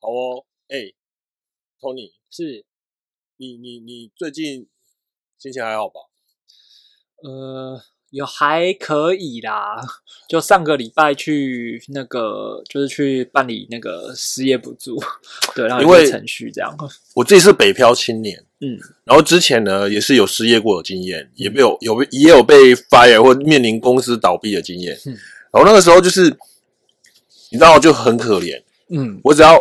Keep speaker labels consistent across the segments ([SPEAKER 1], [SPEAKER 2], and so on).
[SPEAKER 1] 好哦，哎，Tony，
[SPEAKER 2] 是，
[SPEAKER 1] 你你你最近心情还好吧？
[SPEAKER 2] 呃，有还可以啦。就上个礼拜去那个，就是去办理那个失业补助，对，然后
[SPEAKER 1] 因为
[SPEAKER 2] 程序这样。
[SPEAKER 1] 我自己是北漂青年，
[SPEAKER 2] 嗯，
[SPEAKER 1] 然后之前呢也是有失业过的经验，也没有有也有被 fire 或面临公司倒闭的经验。
[SPEAKER 2] 嗯
[SPEAKER 1] 然后那个时候就是你知道就很可怜，
[SPEAKER 2] 嗯，
[SPEAKER 1] 我只要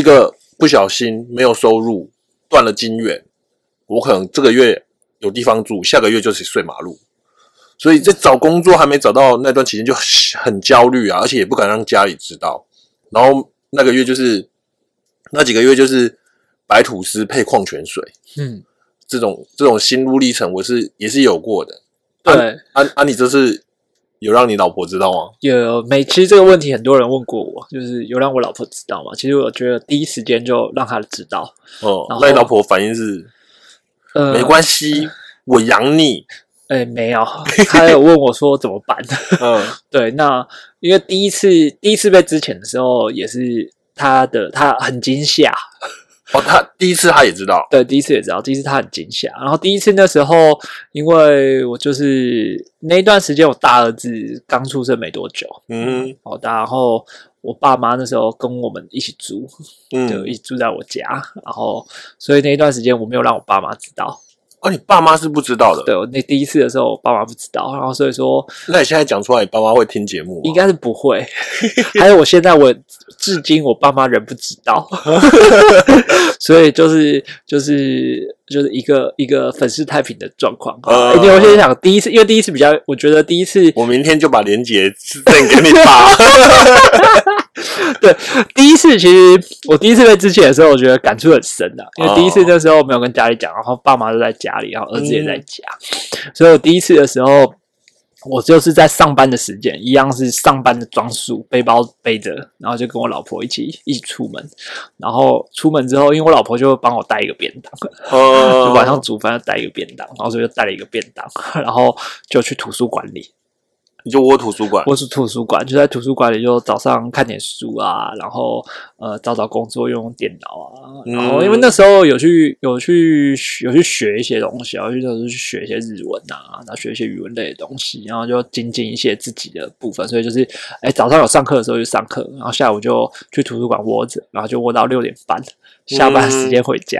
[SPEAKER 1] 一个不小心没有收入，断了金源，我可能这个月有地方住，下个月就是睡马路。所以在找工作还没找到那段期间就很焦虑啊，而且也不敢让家里知道。然后那个月就是那几个月就是白吐司配矿泉水，
[SPEAKER 2] 嗯，
[SPEAKER 1] 这种这种心路历程，我是也是有过的。
[SPEAKER 2] 对，
[SPEAKER 1] 啊啊，你这是有让你老婆知道吗？
[SPEAKER 2] 有每其实这个问题很多人问过我，就是有让我老婆知道吗？其实我觉得第一时间就让她知道。
[SPEAKER 1] 哦、
[SPEAKER 2] 然后
[SPEAKER 1] 那你老婆反应是
[SPEAKER 2] 呃，
[SPEAKER 1] 没关系，我养你。
[SPEAKER 2] 哎，没有，她有问我说怎么办。
[SPEAKER 1] 嗯
[SPEAKER 2] 对，那因为第一次第一次被之前的时候，也是她的她很惊吓。
[SPEAKER 1] 哦，他第一次他也知道，
[SPEAKER 2] 对，第一次也知道，第一次他很惊吓。然后第一次那时候，因为我就是那一段时间，我大儿子刚出生没多久，
[SPEAKER 1] 嗯
[SPEAKER 2] 好的，然后我爸妈那时候跟我们一起住，就
[SPEAKER 1] 嗯，
[SPEAKER 2] 一起住在我家，然后所以那一段时间我没有让我爸妈知道。
[SPEAKER 1] 哦，你爸妈是不知道的，
[SPEAKER 2] 对我那第一次的时候，我爸妈不知道，然后所以说
[SPEAKER 1] 那你现在讲出来，你爸妈会听节目吗？
[SPEAKER 2] 应该是不会。还有我现在我至今我爸妈仍不知道，所以就是就是就是一个一个粉饰太平的状况。
[SPEAKER 1] 呃
[SPEAKER 2] 因为我现在想第一次，因为第一次比较，我觉得第一次
[SPEAKER 1] 我明天就把链接赠给你爸。
[SPEAKER 2] 对第一次，其实我第一次被之前的时候，我觉得感触很深的、因为第一次那时候没有跟家里讲，然后爸妈都在家里，然后儿子也在家，所以我第一次的时候。我就是在上班的时间，一样是上班的装束，背包背着，然后就跟我老婆一起一起出门。然后出门之后，因为我老婆就会帮我带一个便当，就
[SPEAKER 1] 呃
[SPEAKER 2] 晚上煮饭要带一个便当，然后所以就带了一个便当，然后就去图书馆里。
[SPEAKER 1] 你就窝图书馆，
[SPEAKER 2] 窝是图书馆，就在图书馆里，就早上看点书啊，然后呃找找工作用用电脑啊，然后因为那时候有去有去有去学一些东西啊，有时候去学一些日文啊，然后学一些语文类的东西，然后就精进一些自己的部分，所以就是哎早上有上课的时候就上课，然后下午就去图书馆窝着，然后就窝到六点半，下班时间回家。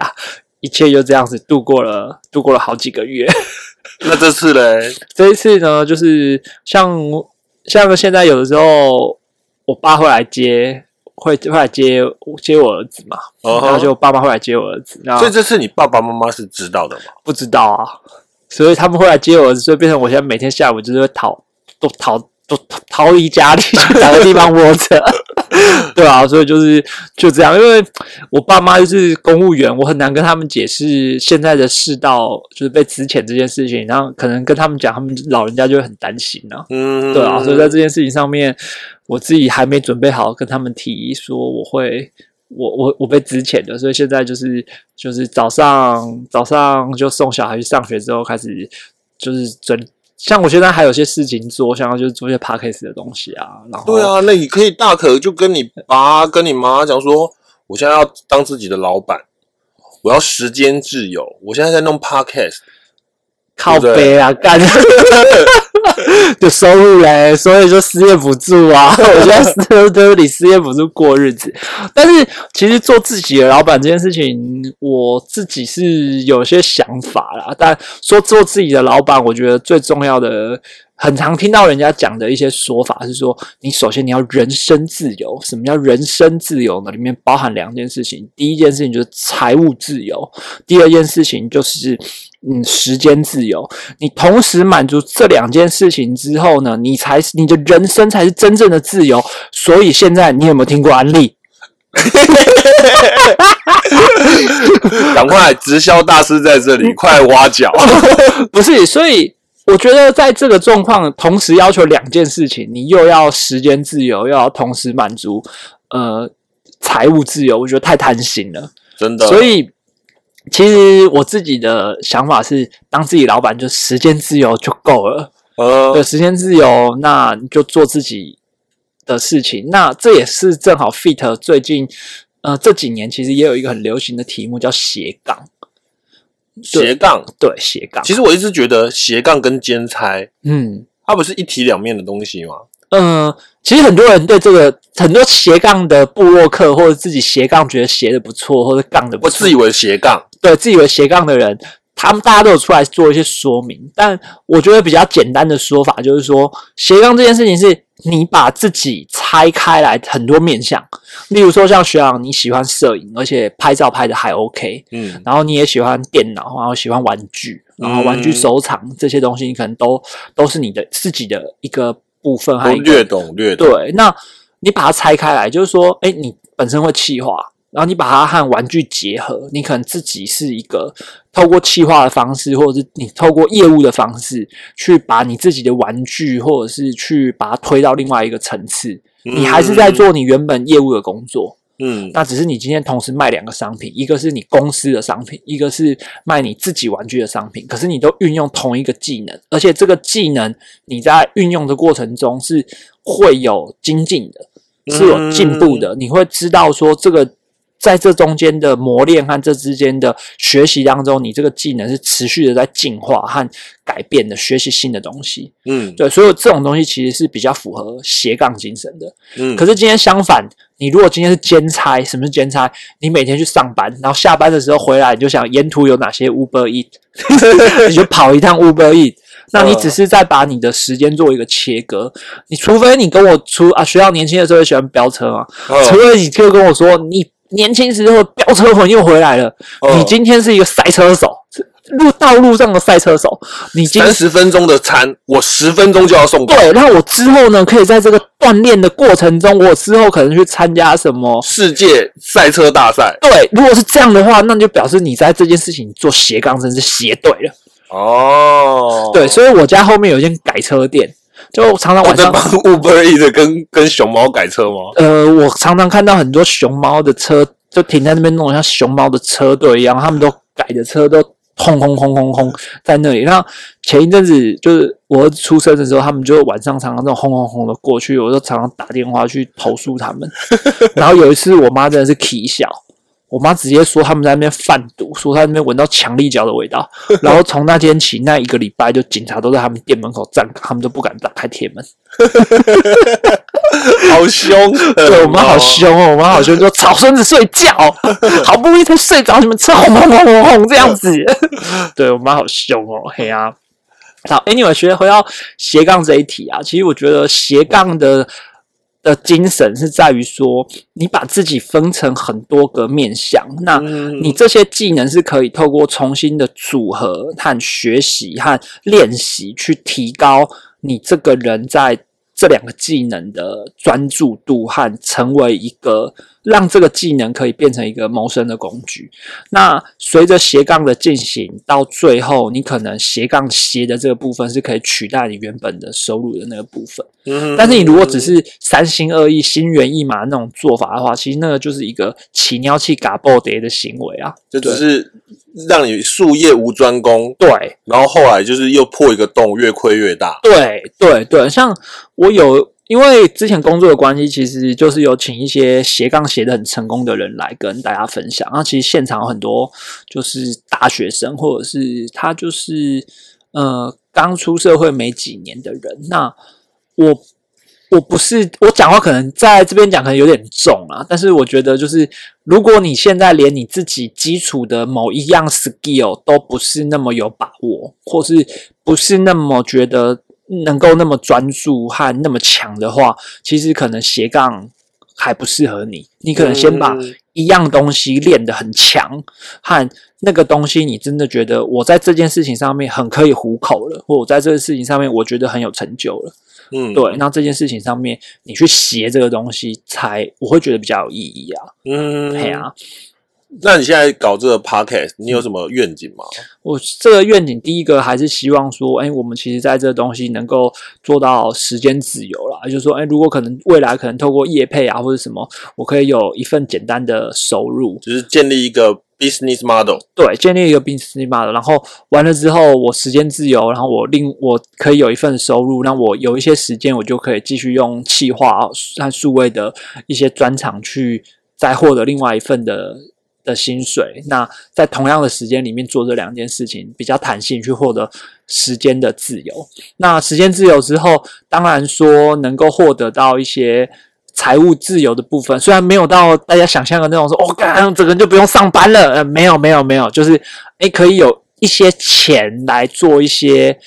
[SPEAKER 2] 一切就这样子度过了，度过了好几个月。
[SPEAKER 1] 那这次嘞，
[SPEAKER 2] 这一次呢，就是像像现在有的时候，我爸会来接，会会来接接我儿子嘛，
[SPEAKER 1] 哦
[SPEAKER 2] 然后就爸妈会来接我儿子，
[SPEAKER 1] 所以这次你爸爸妈妈是知道的吗？
[SPEAKER 2] 不知道啊，所以他们会来接我儿子，所以变成我现在每天下午就是会逃，都逃都逃逃离家里去 找个地方窝着。对啊，所以就是就这样，因为我爸妈就是公务员，我很难跟他们解释现在的世道就是被资遣这件事情，然后可能跟他们讲，他们老人家就会很担心啊。
[SPEAKER 1] 嗯，
[SPEAKER 2] 对啊，所以在这件事情上面，我自己还没准备好跟他们提说我会。我我我被资遣的，所以现在就是就是早上早上就送小孩去上学之后开始就是准，像我现在还有些事情做，想要就是做一些 podcast 的东西啊，然后
[SPEAKER 1] 对啊，那你可以大可就跟你爸跟你妈讲说，我现在要当自己的老板，我要时间自由，我现在在弄 podcast，
[SPEAKER 2] 靠背啊，干 的收入嘞，所以就失业补助啊，我现在是都是领失业补助过日子。但是其实做自己的老板这件事情，我自己是有些想法啦。但说做自己的老板，我觉得最重要的。很常听到人家讲的一些说法是说，你首先你要人身自由。什么叫人身自由呢？里面包含两件事情。第一件事情就是财务自由，第二件事情就是嗯时间自由。你同时满足这两件事情之后呢，你才是你的人生才是真正的自由。所以现在你有没有听过安利？
[SPEAKER 1] 赶快直销大师在这里，快挖角。
[SPEAKER 2] 不是，所以我觉得在这个状况，同时要求两件事情，你又要时间自由，又要同时满足呃财务自由，我觉得太贪心了。
[SPEAKER 1] 真的，
[SPEAKER 2] 所以其实我自己的想法是，当自己老板就时间自由就够了。
[SPEAKER 1] 呃
[SPEAKER 2] 对，时间自由，那你就做自己的事情。那这也是正好 fit 最近呃，这几年其实也有一个很流行的题目叫斜杠，
[SPEAKER 1] 斜杠，
[SPEAKER 2] 对斜杠，
[SPEAKER 1] 其实我一直觉得斜杠跟兼差，
[SPEAKER 2] 嗯。
[SPEAKER 1] 它不是一体两面的东西吗？
[SPEAKER 2] 嗯，其实很多人对这个很多斜杠的部落客或者自己斜杠觉得斜的不错，或者杠的不错，
[SPEAKER 1] 我自以为斜杠，
[SPEAKER 2] 对自以为斜杠的人，他们大家都有出来做一些说明，但我觉得比较简单的说法就是说，斜杠这件事情是你把自己拆开来很多面向，例如说像学长你喜欢摄影，而且拍照拍的还 OK，
[SPEAKER 1] 嗯。
[SPEAKER 2] 然后你也喜欢电脑，然后喜欢玩具，然后玩具
[SPEAKER 1] 嗯。
[SPEAKER 2] 收藏、这些东西，你可能都都是你的自己的一个部分，还
[SPEAKER 1] 略懂略懂，
[SPEAKER 2] 对，那你把它拆开来，就是说，哎，你本身会气化，然后你把它和玩具结合，你可能自己是一个透过气化的方式，或者是你透过业务的方式，去把你自己的玩具，或者是去把它推到另外一个层次。你还是在做你原本业务的工作，
[SPEAKER 1] 嗯，
[SPEAKER 2] 那只是你今天同时卖两个商品，一个是你公司的商品，一个是卖你自己玩具的商品。可是你都运用同一个技能，而且这个技能你在运用的过程中是会有精进的，是有进步的。你会知道说这个在这中间的磨练和这之间的学习当中，你这个技能是持续的在进化和改变的，学习新的东西。
[SPEAKER 1] 嗯
[SPEAKER 2] 对，所以这种东西其实是比较符合斜杠精神的。
[SPEAKER 1] 嗯，
[SPEAKER 2] 可是今天相反，你如果今天是兼差，什么是兼差？你每天去上班，然后下班的时候回来，你就想沿途有哪些 Uber Eat，你就跑一趟 Uber Eat。那你只是在把你的时间做一个切割，你除非你跟我出啊，学校年轻的时候也喜欢飙车嘛，除
[SPEAKER 1] 嗯
[SPEAKER 2] 非你就跟我说你年轻时候飙车魂又回来了，
[SPEAKER 1] 嗯
[SPEAKER 2] 你今天是一个赛车手，路道路上的赛车手，你今
[SPEAKER 1] 三十分钟的餐，我十分钟就要送到。
[SPEAKER 2] 对，那我之后呢，可以在这个锻炼的过程中，我之后可能去参加什么？
[SPEAKER 1] 世界赛车大赛
[SPEAKER 2] 对，如果是这样的话，那就表示你在这件事情做斜杠真是斜对了。
[SPEAKER 1] 哦，
[SPEAKER 2] 对，所以我家后面有一间改车店，就常常晚上，
[SPEAKER 1] 帮 Uber E 的跟跟熊猫改车吗？
[SPEAKER 2] 呃，我常常看到很多熊猫的车就停在那边，弄得像熊猫的车队一样，他们都改的车都轰轰轰轰轰在那里。然后前一阵子就是我儿子出生的时候，他们就晚上常常这种轰轰轰的过去，我就常常打电话去投诉他们。然后有一次，我妈真的是啼笑。我妈直接说他们在那边贩毒，说他那边闻到强力胶的味道，然后从那天起，那一个礼拜就警察都在他们店门口站岗，他们都不敢打开铁门。
[SPEAKER 1] 好凶！
[SPEAKER 2] 对我们好凶哦，我们好凶，说吵孙子睡觉，好不容易才睡着，你们吃轰轰轰轰轰这样子。对我们好凶哦，嘿啊。好，Anyway，学回到斜杠这一题啊，其实我觉得斜杠的的精神是在于说，你把自己分成很多个面向，那
[SPEAKER 1] 嗯
[SPEAKER 2] 你这些技能是可以透过重新的组合和学习和练习，去提高你这个人在这两个技能的专注度和成为一个让这个技能可以变成一个谋生的工具。那随着斜杠的进行，到最后你可能斜杠斜的这个部分是可以取代你原本的收入的那个部分。
[SPEAKER 1] 嗯
[SPEAKER 2] 但是你如果只是三心二意、心猿意马那种做法的话，其实那个就是一个起尿气、嘎爆碟的行为啊。
[SPEAKER 1] 就只是让你术业无专攻，
[SPEAKER 2] 对
[SPEAKER 1] 然后后来就是又破一个洞，越亏越大。
[SPEAKER 2] 对对对，像我有因为之前工作的关系，其实就是有请一些斜杠斜的很成功的人来跟大家分享。那其实现场有很多就是大学生，或者是他就是呃刚出社会没几年的人。那我我不是我讲话可能在这边讲可能有点重啊，但是我觉得就是如果你现在连你自己基础的某一样 skill 都不是那么有把握，或是不是那么觉得能够那么专注和那么强的话，其实可能斜杠还不适合你。你可能先把一样东西练得很强，和那个东西你真的觉得我在这件事情上面很可以糊口了，或我在这个事情上面我觉得很有成就了。
[SPEAKER 1] 嗯，
[SPEAKER 2] 对，那这件事情上面你去写这个东西才，我会觉得比较有意义啊。
[SPEAKER 1] 嗯，
[SPEAKER 2] 对啊，
[SPEAKER 1] 那你现在搞这个 podcast，你有什么愿景吗？
[SPEAKER 2] 我这个愿景，第一个还是希望说，哎，我们其实在这个东西能够做到时间自由啦，也就是说，哎，如果可能未来可能透过业配啊或者什么，我可以有一份简单的收入，
[SPEAKER 1] 就是建立一个 business model。
[SPEAKER 2] 对，建立一个 business model，然后完了之后，我时间自由，然后我另我可以有一份收入，那我有一些时间，我就可以继续用企划和数位的一些专长去再获得另外一份的的薪水。那在同样的时间里面做这两件事情，比较弹性去获得时间的自由。那时间自由之后，当然说能够获得到一些财务自由的部分，虽然没有到大家想象的那种说，哦，干整个人就不用上班了。呃，没有，没有，没有，就是诶，可以有一些钱来做一些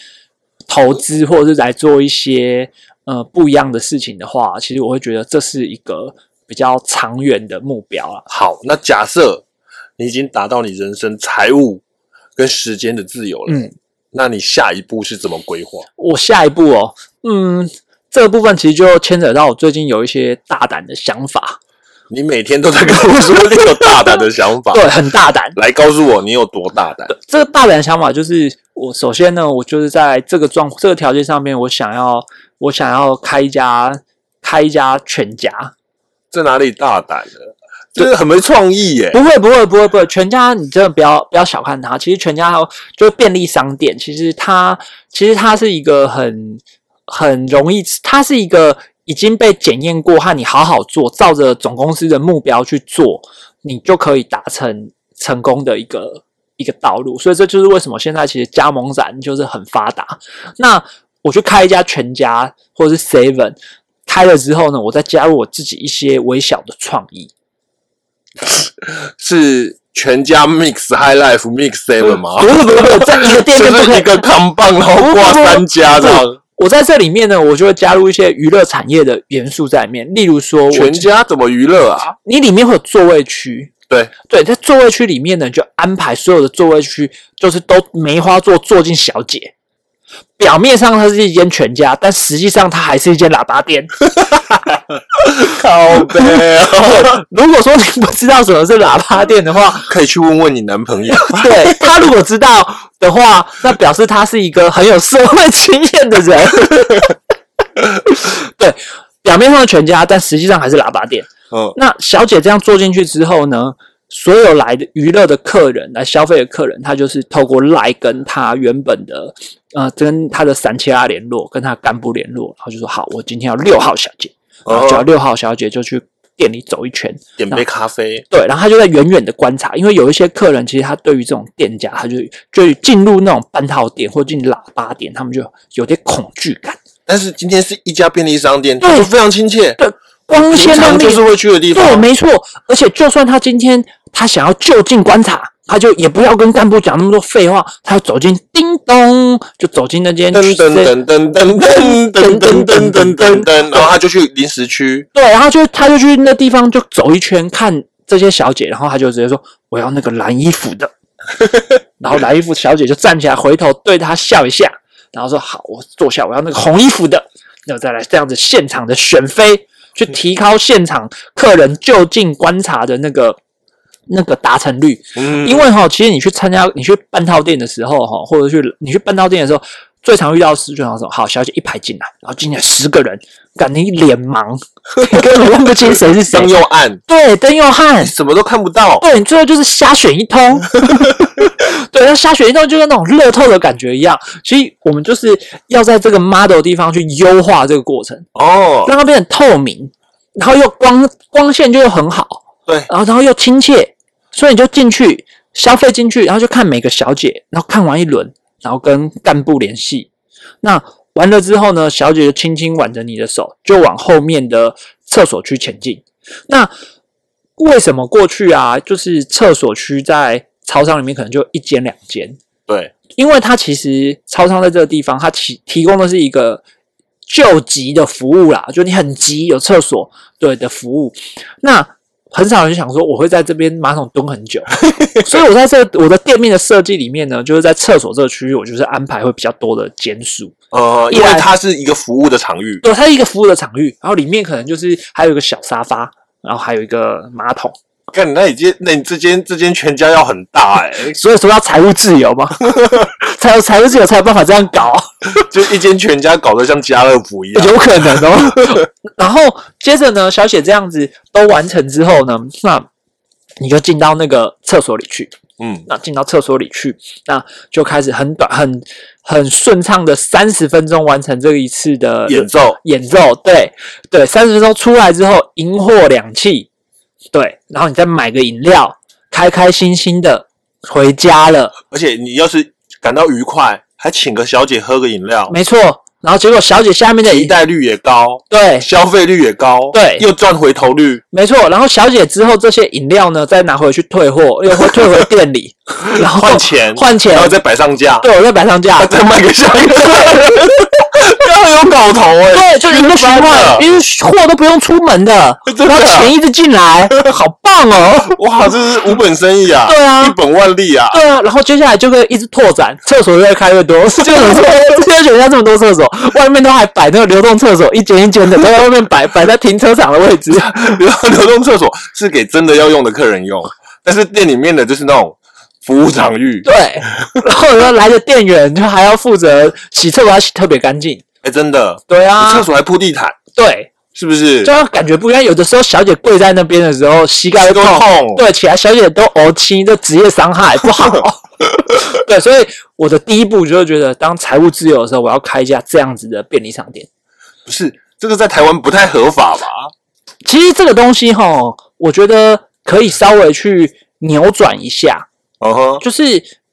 [SPEAKER 2] 投资，或者是来做一些呃不一样的事情的话，其实我会觉得这是一个比较长远的目标了。
[SPEAKER 1] 好，那假设你已经达到你人生财务跟时间的自由了，
[SPEAKER 2] 嗯，
[SPEAKER 1] 那你下一步是怎么规划？
[SPEAKER 2] 我下一步哦，嗯，这个部分其实就牵扯到我最近有一些大胆的想法，
[SPEAKER 1] 你每天都在跟我说你有大胆的想法，
[SPEAKER 2] 对，很大胆。
[SPEAKER 1] 来告诉我你有多大胆。
[SPEAKER 2] 这个大胆的想法就是，我首先呢，我就是在这个状这个条件上面，我想要我想要开一家开一家全家，
[SPEAKER 1] 这哪里大胆了？这个很没创意耶。
[SPEAKER 2] 不会不会不会不会，全家你真的不要不要小看它，其实全家它就是便利商店，其实它其实它是一个很很容易，它是一个已经被检验过，和你好好做，照着总公司的目标去做，你就可以达成成功的一个一个道路。所以这就是为什么现在其实加盟展就是很发达。那我去开一家全家或者是 Seven，开了之后呢，我再加入我自己一些微小的创意。
[SPEAKER 1] 是全家 Mix High Life Mix Seven 吗？
[SPEAKER 2] 不是不是不是，在一个店
[SPEAKER 1] 就是一个扛棒，然后挂三家这样。
[SPEAKER 2] 我在这里面呢，我就会加入一些娱乐产业的元素在里面，例如说我，
[SPEAKER 1] 全家怎么娱乐啊？
[SPEAKER 2] 你里面会有座位区，
[SPEAKER 1] 对，
[SPEAKER 2] 对，在座位区里面呢，就安排所有的座位区，就是都梅花座坐进小姐。表面上它是一间全家，但实际上它还是一间喇叭店。
[SPEAKER 1] 靠背哦，
[SPEAKER 2] 如果说你不知道什么是喇叭店的话，
[SPEAKER 1] 可以去问问你男朋友。
[SPEAKER 2] 对他如果知道的话，那表示他是一个很有社会经验的人。对，表面上是全家，但实际上还是喇叭店。
[SPEAKER 1] 嗯，
[SPEAKER 2] 那小姐这样坐进去之后呢，所有来的娱乐的客人、来消费的客人，他就是透过来跟他原本的呃，跟他的三七二联络，跟他干部联络，然后就说好，我今天要六号小姐，然后六号小姐就去店里走一圈，
[SPEAKER 1] 点杯咖啡。
[SPEAKER 2] 对，然后她就在远远的观察，因为有一些客人其实他对于这种店家，他就就进入那种半套店或进喇叭店，他们就有点恐惧感。
[SPEAKER 1] 但是今天是一家便利商店，
[SPEAKER 2] 对
[SPEAKER 1] 就非常亲切，
[SPEAKER 2] 对，光鲜亮丽，
[SPEAKER 1] 常就是会去的地方对，
[SPEAKER 2] 没错。而且就算他今天他想要就近观察，他就也不要跟干部讲那么多废话，他要走进叮咚，就走进那间
[SPEAKER 1] 噔噔噔噔噔噔噔噔噔噔噔，然后他就去临时区，
[SPEAKER 2] 对，然后就他就去那地方就走一圈看这些小姐，然后他就直接说我要那个蓝衣服的，然后蓝衣服小姐就站起来回头对他笑一下，然后说好，我坐下，我要那个红衣服的，那再来这样子现场的选妃，去提高现场客人就近观察的那个那个达成率，
[SPEAKER 1] 嗯，
[SPEAKER 2] 因为哈，其实你去参加你去半套店的时候哈，或者去你去半套店的时候，最常遇到的事就是什么？好，小姐一排进来，然后进来十个人，感觉一脸盲，根本分不清谁是谁
[SPEAKER 1] 灯。又暗，
[SPEAKER 2] 对，灯又暗，
[SPEAKER 1] 什么都看不到。
[SPEAKER 2] 对你最后就是瞎选一通。对，那瞎选一通就跟那种乐透的感觉一样。其实我们就是要在这个 model 地方去优化这个过程，
[SPEAKER 1] 哦，
[SPEAKER 2] 让它变得透明，然后又光光线就又很好。
[SPEAKER 1] 对，
[SPEAKER 2] 然后然后又亲切，所以你就进去消费进去，然后就看每个小姐，然后看完一轮，然后跟干部联系。那完了之后呢，小姐就轻轻挽着你的手，就往后面的厕所区前进。那为什么过去啊？就是厕所区在超商里面可能就一间两间，
[SPEAKER 1] 对，
[SPEAKER 2] 因为它其实超商在这个地方，它提提供的是一个救急的服务啦，就你很急有厕所对的服务。那很少人想说我会在这边马桶蹲很久，所以我在这我的店面的设计里面呢，就是在厕所这个区域，我就是安排会比较多的间数。
[SPEAKER 1] 呃，因为它是一个服务的场域，
[SPEAKER 2] 对，它是一个服务的场域，然后里面可能就是还有一个小沙发，然后还有一个马桶。
[SPEAKER 1] 看，那你这那你这间这间全家要很大哎、
[SPEAKER 2] 所以说要财务自由嘛，才有财务自由才有办法这样搞。
[SPEAKER 1] 就一间全家搞得像家乐福一样。
[SPEAKER 2] 有可能哦。然后接着呢，小雪这样子都完成之后呢，那你就进到那个厕所里去。
[SPEAKER 1] 嗯，
[SPEAKER 2] 那进到厕所里去，那就开始很短、很很顺畅的三十分钟完成这一次的
[SPEAKER 1] 演奏
[SPEAKER 2] 演奏。对对，三十分钟出来之后，银货两讫，对，然后你再买个饮料，开开心心的回家了，
[SPEAKER 1] 而且你要是感到愉快，还请个小姐喝个饮料，
[SPEAKER 2] 没错。然后结果小姐下面的
[SPEAKER 1] 替代率也高，
[SPEAKER 2] 对。
[SPEAKER 1] 消费率也高，
[SPEAKER 2] 对。
[SPEAKER 1] 又赚回头率，
[SPEAKER 2] 没错。然后小姐之后这些饮料呢，再拿回去退货，又会退回店里，然后
[SPEAKER 1] 换钱，
[SPEAKER 2] 换钱
[SPEAKER 1] 然后再摆上架，
[SPEAKER 2] 对，我再摆上架，
[SPEAKER 1] 再卖给下一个，刚 有搞头哎、
[SPEAKER 2] 对，就一个循环，因为货都不用出门的，
[SPEAKER 1] 真的啊
[SPEAKER 2] 然后钱一直进来，好棒哦！
[SPEAKER 1] 哇，这是无本生意啊，
[SPEAKER 2] 对啊
[SPEAKER 1] 一本万利啊，
[SPEAKER 2] 对啊，然后接下来就会一直拓展，厕所越开越多，就怎么说？这些学校这么多厕所，外面都还摆那个流动厕所，一间一间的都在外面摆，摆在停车场的位置。
[SPEAKER 1] 流流动厕所是给真的要用的客人用，但是店里面的就是那种服务场域，
[SPEAKER 2] 对，然后呢来的店员就还要负责洗厕所，要洗特别干净。
[SPEAKER 1] 哎、真的，
[SPEAKER 2] 对啊
[SPEAKER 1] 厕，所还铺地毯，
[SPEAKER 2] 对，
[SPEAKER 1] 是不是
[SPEAKER 2] 就？要感觉不一样。有的时候小姐跪在那边的时候，膝盖
[SPEAKER 1] 都
[SPEAKER 2] 痛，
[SPEAKER 1] 痛
[SPEAKER 2] 对，起来小姐都呕青，这职业伤害不好。对，所以我的第一步就是觉得，当财务自由的时候，我要开一家这样子的便利商店。
[SPEAKER 1] 不是这个在台湾不太合法吧？
[SPEAKER 2] 其实这个东西哈，我觉得可以稍微去扭转一下，
[SPEAKER 1] 嗯哼，
[SPEAKER 2] 就是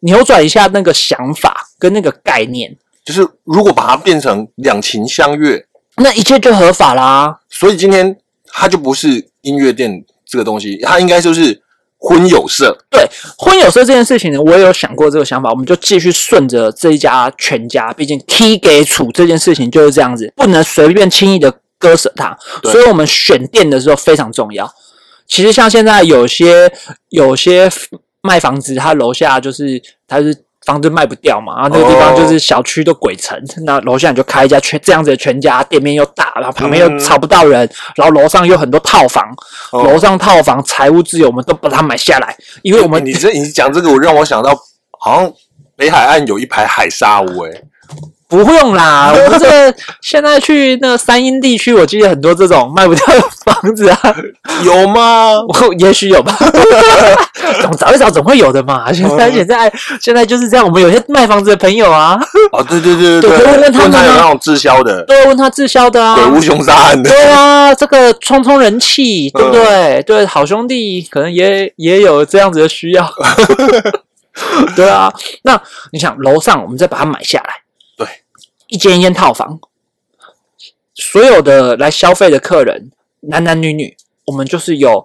[SPEAKER 2] 扭转一下那个想法跟那个概念，
[SPEAKER 1] 就是如果把它变成两情相悦，
[SPEAKER 2] 那一切就合法啦。
[SPEAKER 1] 所以今天它就不是音乐店这个东西，它应该就是婚友社。
[SPEAKER 2] 对婚友社这件事情呢，我也有想过这个想法，我们就继续顺着这一家全家，毕竟 T 给处这件事情就是这样子，不能随便轻易的割舍它，
[SPEAKER 1] 对
[SPEAKER 2] 所以我们选店的时候非常重要。其实像现在有些有些卖房子，他楼下就是他是房子卖不掉嘛，然后那个地方就是小区都鬼城，那楼下你就开一家全这样子的全家，店面又大，然后旁边又吵不到人，然后楼上又很多套房，
[SPEAKER 1] 哦。
[SPEAKER 2] 楼上套房财务自由，我们都把它买下来，因为我们
[SPEAKER 1] 你这你讲这个，我让我想到好像北海岸有一排海沙屋、欸，
[SPEAKER 2] 不用啦，我们这个现在去那个三英地区，我记得很多这种卖不掉的房子啊，
[SPEAKER 1] 有吗？
[SPEAKER 2] 我 也许有吧，总找一找总会有的嘛。现在现在现在就是这样，我们有些卖房子的朋友啊，
[SPEAKER 1] 哦，对对对对
[SPEAKER 2] 问问他们啊。
[SPEAKER 1] 有那种滞销的。
[SPEAKER 2] 对问他滞销的啊，
[SPEAKER 1] 鬼屋凶杀案的，
[SPEAKER 2] 对啊，这个冲冲人气，对不对？对，好兄弟可能也也有这样子的需要。对啊，那你想楼上我们再把它买下来，
[SPEAKER 1] 对，
[SPEAKER 2] 一间一间套房，所有的来消费的客人，男男女女，我们就是有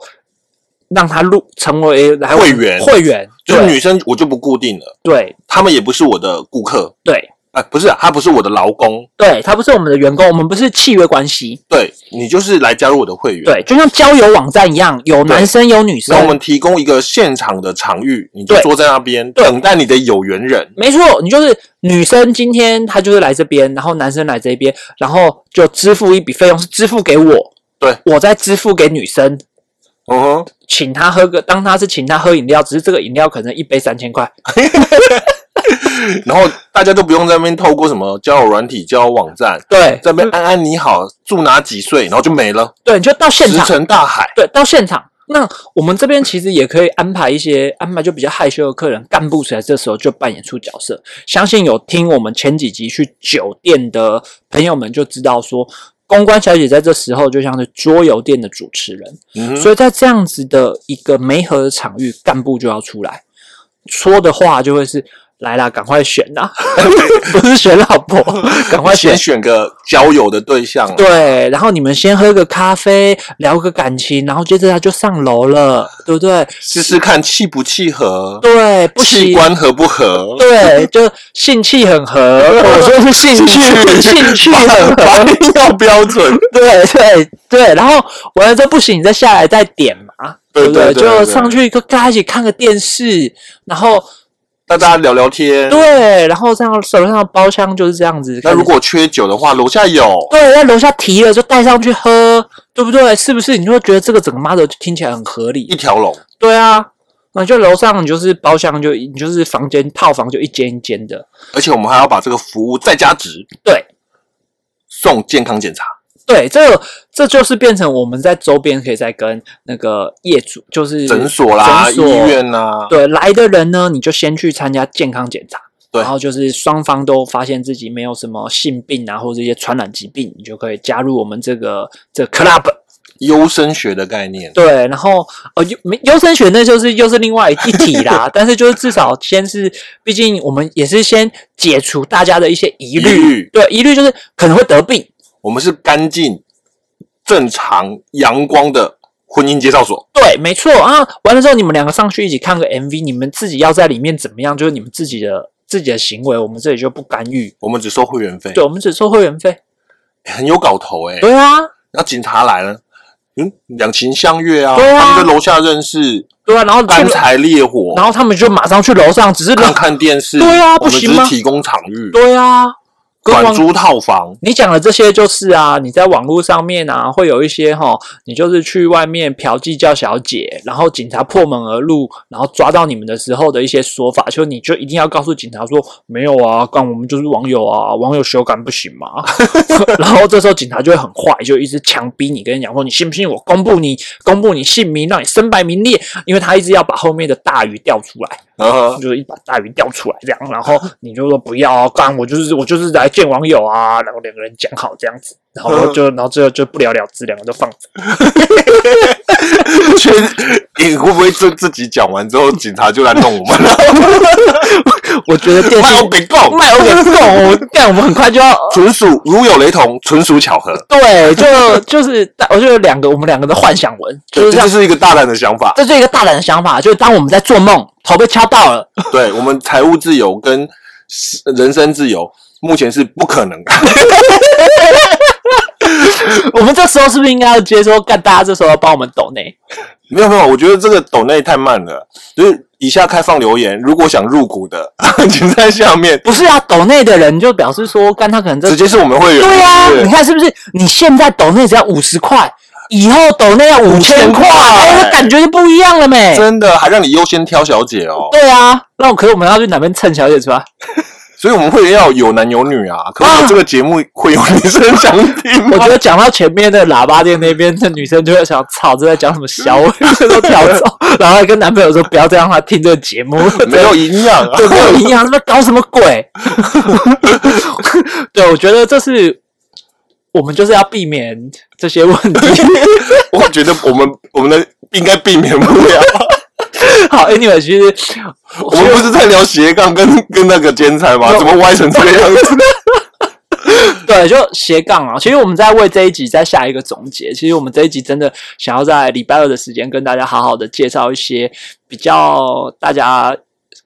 [SPEAKER 2] 让他入成为来
[SPEAKER 1] 会员
[SPEAKER 2] 会员，
[SPEAKER 1] 就是女生我就不固定了，
[SPEAKER 2] 对
[SPEAKER 1] 他们也不是我的顾客，
[SPEAKER 2] 对
[SPEAKER 1] 哎、不是，他不是我的劳工，
[SPEAKER 2] 对，他不是我们的员工，我们不是契约关系，
[SPEAKER 1] 对你就是来加入我的会员，
[SPEAKER 2] 对，就像交友网站一样，有男生有女生
[SPEAKER 1] 那我，们提供一个现场的场域，你就坐在那边等待你的有缘人。
[SPEAKER 2] 没错，你就是女生，今天她就是来这边，然后男生来这边，然后就支付一笔费用，是支付给我，
[SPEAKER 1] 对。
[SPEAKER 2] 我再支付给女生，
[SPEAKER 1] 嗯哼，
[SPEAKER 2] 请他喝个，当他是请他喝饮料，只是这个饮料可能一杯三千块，
[SPEAKER 1] 然后大家都不用在那边透过什么交友软体、交友网站，
[SPEAKER 2] 对
[SPEAKER 1] 在那边安安你好，住哪几岁，然后就没了，
[SPEAKER 2] 对，你就到现场石，
[SPEAKER 1] 沉大海。
[SPEAKER 2] 对，到现场。那我们这边其实也可以安排一些安排就比较害羞的客人，干部起来这时候就扮演出角色。相信有听我们前几集去酒店的朋友们就知道说，公关小姐在这时候就像是桌游店的主持人，
[SPEAKER 1] 嗯，
[SPEAKER 2] 所以在这样子的一个媒合的场域，干部就要出来说的话就会是来啦，赶快选呐、不是选老婆，赶快选
[SPEAKER 1] 先。选个交友的对象，
[SPEAKER 2] 对，然后你们先喝个咖啡，聊个感情，然后接着他就上楼了，对不对？
[SPEAKER 1] 试试看契不契合，
[SPEAKER 2] 对，不行，
[SPEAKER 1] 器官合不合，
[SPEAKER 2] 对，就性气很合，我说是兴趣，兴趣很
[SPEAKER 1] 发
[SPEAKER 2] 合，
[SPEAKER 1] 音要标准。
[SPEAKER 2] 对对对，然后完了之后不行，你再下来再点嘛，
[SPEAKER 1] 对
[SPEAKER 2] 不对？就上去跟大家一起看个电视，然后
[SPEAKER 1] 大家聊聊天。
[SPEAKER 2] 对，然后这样手上的包厢就是这样子。
[SPEAKER 1] 那如果缺酒的话，楼下有。
[SPEAKER 2] 对在楼下提了就带上去喝，对不对？是不是？你就会觉得这个整个 model 听起来很合理
[SPEAKER 1] 一。条龙，
[SPEAKER 2] 对啊，那就楼上你就是包厢就你就是房间套房就一间一间的。
[SPEAKER 1] 而且我们还要把这个服务再加值，
[SPEAKER 2] 对
[SPEAKER 1] 送健康检查。
[SPEAKER 2] 对，这个这就是变成我们在周边可以再跟那个业主，就是
[SPEAKER 1] 诊所啦、医
[SPEAKER 2] 诊所
[SPEAKER 1] 院啦，
[SPEAKER 2] 对来的人呢，你就先去参加健康检查。
[SPEAKER 1] 对
[SPEAKER 2] 然后就是双方都发现自己没有什么性病啊，或者一些传染疾病，你就可以加入我们这个这个 club。
[SPEAKER 1] 优生学的概念。
[SPEAKER 2] 对，然后呃优没优生学那就是又是另外一体啦，但是就是至少先是，毕竟我们也是先解除大家的一些疑虑，对，疑虑就是可能会得病，
[SPEAKER 1] 我们是干净、正常、阳光的婚姻介绍所。
[SPEAKER 2] 对，没错啊。完了之后，你们两个上去一起看个 MV，你们自己要在里面怎么样，就是你们自己的自己的行为，我们这里就不干预。
[SPEAKER 1] 我们只收会员费，
[SPEAKER 2] 对，我们只收会员费。
[SPEAKER 1] 很有搞头哎、
[SPEAKER 2] 对啊，
[SPEAKER 1] 然后警察来了，嗯，两情相悦啊，
[SPEAKER 2] 对啊
[SPEAKER 1] 他们在楼下认识，
[SPEAKER 2] 对啊，然后去
[SPEAKER 1] 干柴烈火，
[SPEAKER 2] 然后他们就马上去楼上，只是
[SPEAKER 1] 看看电视，
[SPEAKER 2] 对啊不行吗
[SPEAKER 1] 只是提供场域，
[SPEAKER 2] 对啊，
[SPEAKER 1] 短租套房，
[SPEAKER 2] 你讲的这些就是啊，你在网络上面啊，会有一些哈，你就是去外面嫖妓叫小姐，然后警察破门而入，然后抓到你们的时候的一些说法，就你就一定要告诉警察说没有啊，干我们就是网友啊，网友修改不行吗？然后这时候警察就会很坏，就一直强逼你，跟你讲说你信不信我公布你公布你姓名，让你身败名裂，因为他一直要把后面的大鱼钓出来。
[SPEAKER 1] 然后
[SPEAKER 2] 就是一把大鱼钓出来这样，然后你就说不要啊，干我就是我就是来见网友啊，然后两个人讲好这样子，然后就然后最后就不了了之，两个就放着。
[SPEAKER 1] 确你会不会这自己讲完之后，警察就来弄我们了？
[SPEAKER 2] 我觉得电视
[SPEAKER 1] 卖我给供，
[SPEAKER 2] 卖我 给送，我干我们很快就要
[SPEAKER 1] 纯属如有雷同，纯属巧合。
[SPEAKER 2] 对，就就是我就有两个我们两个的幻想文，就是这，
[SPEAKER 1] 是一个大胆的想法。
[SPEAKER 2] 这是一个大胆的想法，就是当我们在做梦，头被敲到了，
[SPEAKER 1] 对我们财务自由跟人身自由，目前是不可能的。
[SPEAKER 2] 我们这时候是不是应该要接说，干大家这时候要帮我们抖内？
[SPEAKER 1] 没有没有，我觉得这个抖内太慢了。就是以下开放留言，如果想入股的，请在下面
[SPEAKER 2] 不是啊，抖内的人就表示说，干他可能这
[SPEAKER 1] 直接是我们会员。
[SPEAKER 2] 对啊，
[SPEAKER 1] 对
[SPEAKER 2] 你看是不是？你现在抖内只要五十块，以后抖内要五千块
[SPEAKER 1] ，5000
[SPEAKER 2] 哎，那感觉就不一样了没？
[SPEAKER 1] 真的还让你优先挑小姐哦。
[SPEAKER 2] 对啊，那我可是我们要去哪边蹭小姐出来？
[SPEAKER 1] 所以我们会要有男有女啊。可是我这个节目会有女生想听吗？
[SPEAKER 2] 我觉得讲到前面的喇叭店那边，这女生就会想，操，这在讲什么小，都跳走，然后跟男朋友说不要再让他听这个节目，
[SPEAKER 1] 没有营养啊。
[SPEAKER 2] 对，没有营养，他妈搞什么鬼？对，我觉得这是我们就是要避免这些问题。
[SPEAKER 1] 我觉得我们我们的应该避免不了。
[SPEAKER 2] 好，anyway，其实
[SPEAKER 1] 我们不是在聊斜杠跟跟那个兼差吗？怎么歪成这个样子？
[SPEAKER 2] 对，就斜杠啊。其实我们在为这一集再下一个总结。其实我们这一集真的想要在礼拜二的时间跟大家好好的介绍一些比较大家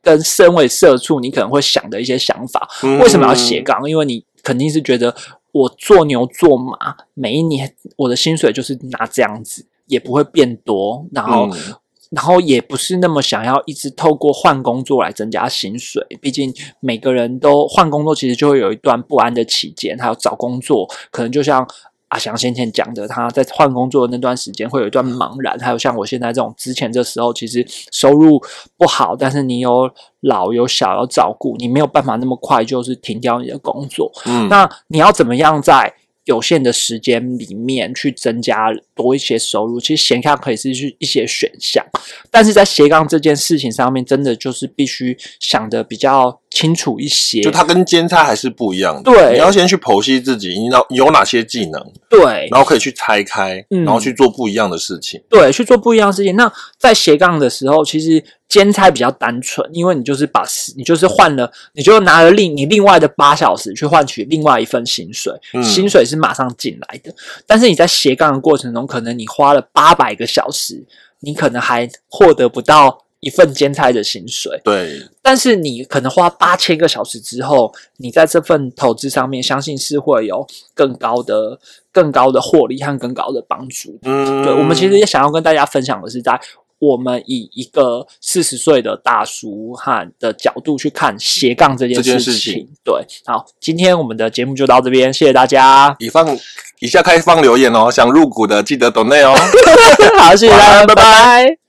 [SPEAKER 2] 跟身为社畜你可能会想的一些想法。为什么要斜杠？因为你肯定是觉得我做牛做马，每一年我的薪水就是拿这样子，也不会变多，然后。
[SPEAKER 1] 嗯
[SPEAKER 2] 然后也不是那么想要一直透过换工作来增加薪水，毕竟每个人都换工作，其实就会有一段不安的期间，还有找工作，可能就像阿翔先前讲的，他在换工作的那段时间会有一段茫然，还有像我现在这种之前这时候其实收入不好，但是你有老有小要照顾，你没有办法那么快就是停掉你的工作，
[SPEAKER 1] 嗯，
[SPEAKER 2] 那你要怎么样在有限的时间里面去增加多一些收入？其实斜杠可以是去一些选项，但是在斜杠这件事情上面，真的就是必须想的比较清楚一些。
[SPEAKER 1] 就它跟兼差还是不一样的。
[SPEAKER 2] 对
[SPEAKER 1] 你要先去剖析自己，你要有哪些技能，
[SPEAKER 2] 对
[SPEAKER 1] 然后可以去拆开，
[SPEAKER 2] 嗯
[SPEAKER 1] 然后去做不一样的事情。
[SPEAKER 2] 对，去做不一样的事情。那在斜杠的时候，其实兼差比较单纯，因为你就是把你就是换了，你就拿了另你另外的八小时去换取另外一份薪水，
[SPEAKER 1] 嗯
[SPEAKER 2] 薪水是马上进来的。但是你在斜杠的过程中，可能你花了八百个小时，你可能还获得不到一份兼差的薪水。
[SPEAKER 1] 对，
[SPEAKER 2] 但是你可能花八千个小时之后，你在这份投资上面，相信是会有更高的、更高的获利和更高的帮助的。
[SPEAKER 1] 嗯，
[SPEAKER 2] 对，我们其实也想要跟大家分享的是，在我们以一个四十岁的大叔和的角度去看斜杠这件事
[SPEAKER 1] 情
[SPEAKER 2] 对，好，今天我们的节目就到这边，谢谢大家。
[SPEAKER 1] 以放以下开放留言哦，想入股的记得懂内哦。
[SPEAKER 2] 好，谢谢大家，拜拜。